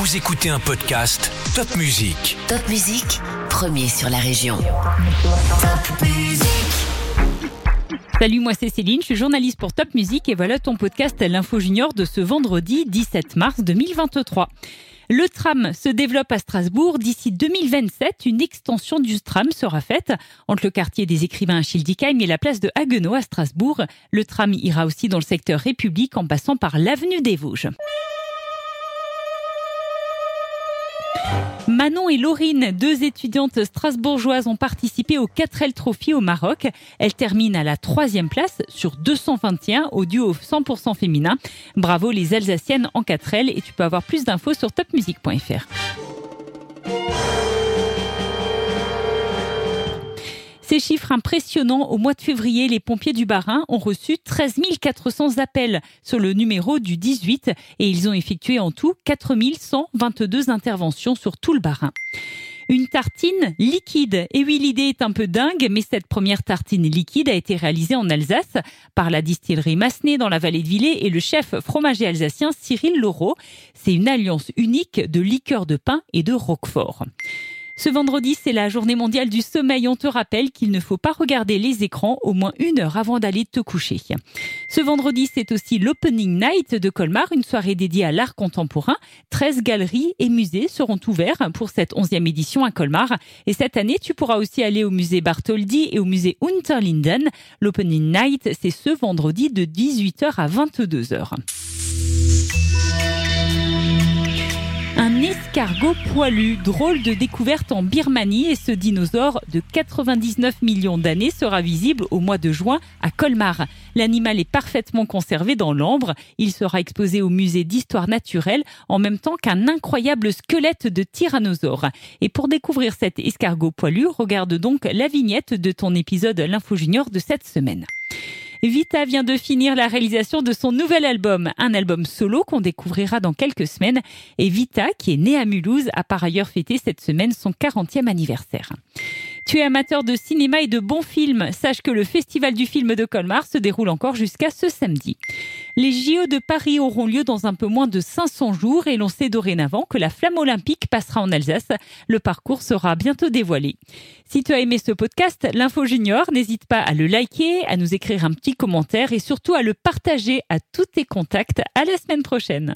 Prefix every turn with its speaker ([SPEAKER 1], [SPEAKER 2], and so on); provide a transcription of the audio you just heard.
[SPEAKER 1] Vous écoutez un podcast Top Music.
[SPEAKER 2] Top Musique, premier sur la région. Top Musique.
[SPEAKER 3] Salut, moi c'est Céline, je suis journaliste pour Top Music et voilà ton podcast L'Info Junior de ce vendredi 17 mars 2023. Le tram se développe à Strasbourg. D'ici 2027, une extension du tram sera faite entre le quartier des écrivains à Schildikheim et la place de Haguenau à Strasbourg. Le tram ira aussi dans le secteur République en passant par l'avenue des Vosges. Manon et Laurine, deux étudiantes strasbourgeoises, ont participé au 4L Trophy au Maroc. Elles terminent à la troisième place sur 221 au duo 100% féminin. Bravo les Alsaciennes en 4L et tu peux avoir plus d'infos sur topmusique.fr. Ces chiffres impressionnants, au mois de février, les pompiers du Bas-Rhin ont reçu 13 400 appels sur le numéro du 18 et ils ont effectué en tout 4 122 interventions sur tout le Bas-Rhin. Une tartine liquide. Et oui, l'idée est un peu dingue, mais cette première tartine liquide a été réalisée en Alsace par la distillerie Massenet dans la vallée de Villers et le chef fromager alsacien Cyril Laureau. C'est une alliance unique de liqueur de pain et de roquefort. Ce vendredi, c'est la journée mondiale du sommeil. On te rappelle qu'il ne faut pas regarder les écrans au moins une heure avant d'aller te coucher. Ce vendredi, c'est aussi l'Opening Night de Colmar, une soirée dédiée à l'art contemporain. 13 galeries et musées seront ouverts pour cette 11e édition à Colmar. Et cette année, tu pourras aussi aller au musée Bartholdi et au musée Unterlinden. L'Opening Night, c'est ce vendredi de 18h à 22h. Un escargot poilu, drôle de découverte en Birmanie et ce dinosaure de 99 millions d'années sera visible au mois de juin à Colmar. L'animal est parfaitement conservé dans l'ambre. Il sera exposé au musée d'histoire naturelle en même temps qu'un incroyable squelette de tyrannosaure. Et pour découvrir cet escargot poilu, regarde donc la vignette de ton épisode L'Info Junior de cette semaine. Vita vient de finir la réalisation de son nouvel album, un album solo qu'on découvrira dans quelques semaines. Et Vita, qui est née à Mulhouse, a par ailleurs fêté cette semaine son 40e anniversaire. Tu es amateur de cinéma et de bons films. Sache que le Festival du film de Colmar se déroule encore jusqu'à ce samedi. Les JO de Paris auront lieu dans un peu moins de 500 jours et l'on sait dorénavant que la flamme olympique passera en Alsace. Le parcours sera bientôt dévoilé. Si tu as aimé ce podcast, l'Info Junior, n'hésite pas à le liker, à nous écrire un petit commentaire et surtout à le partager à tous tes contacts. À la semaine prochaine.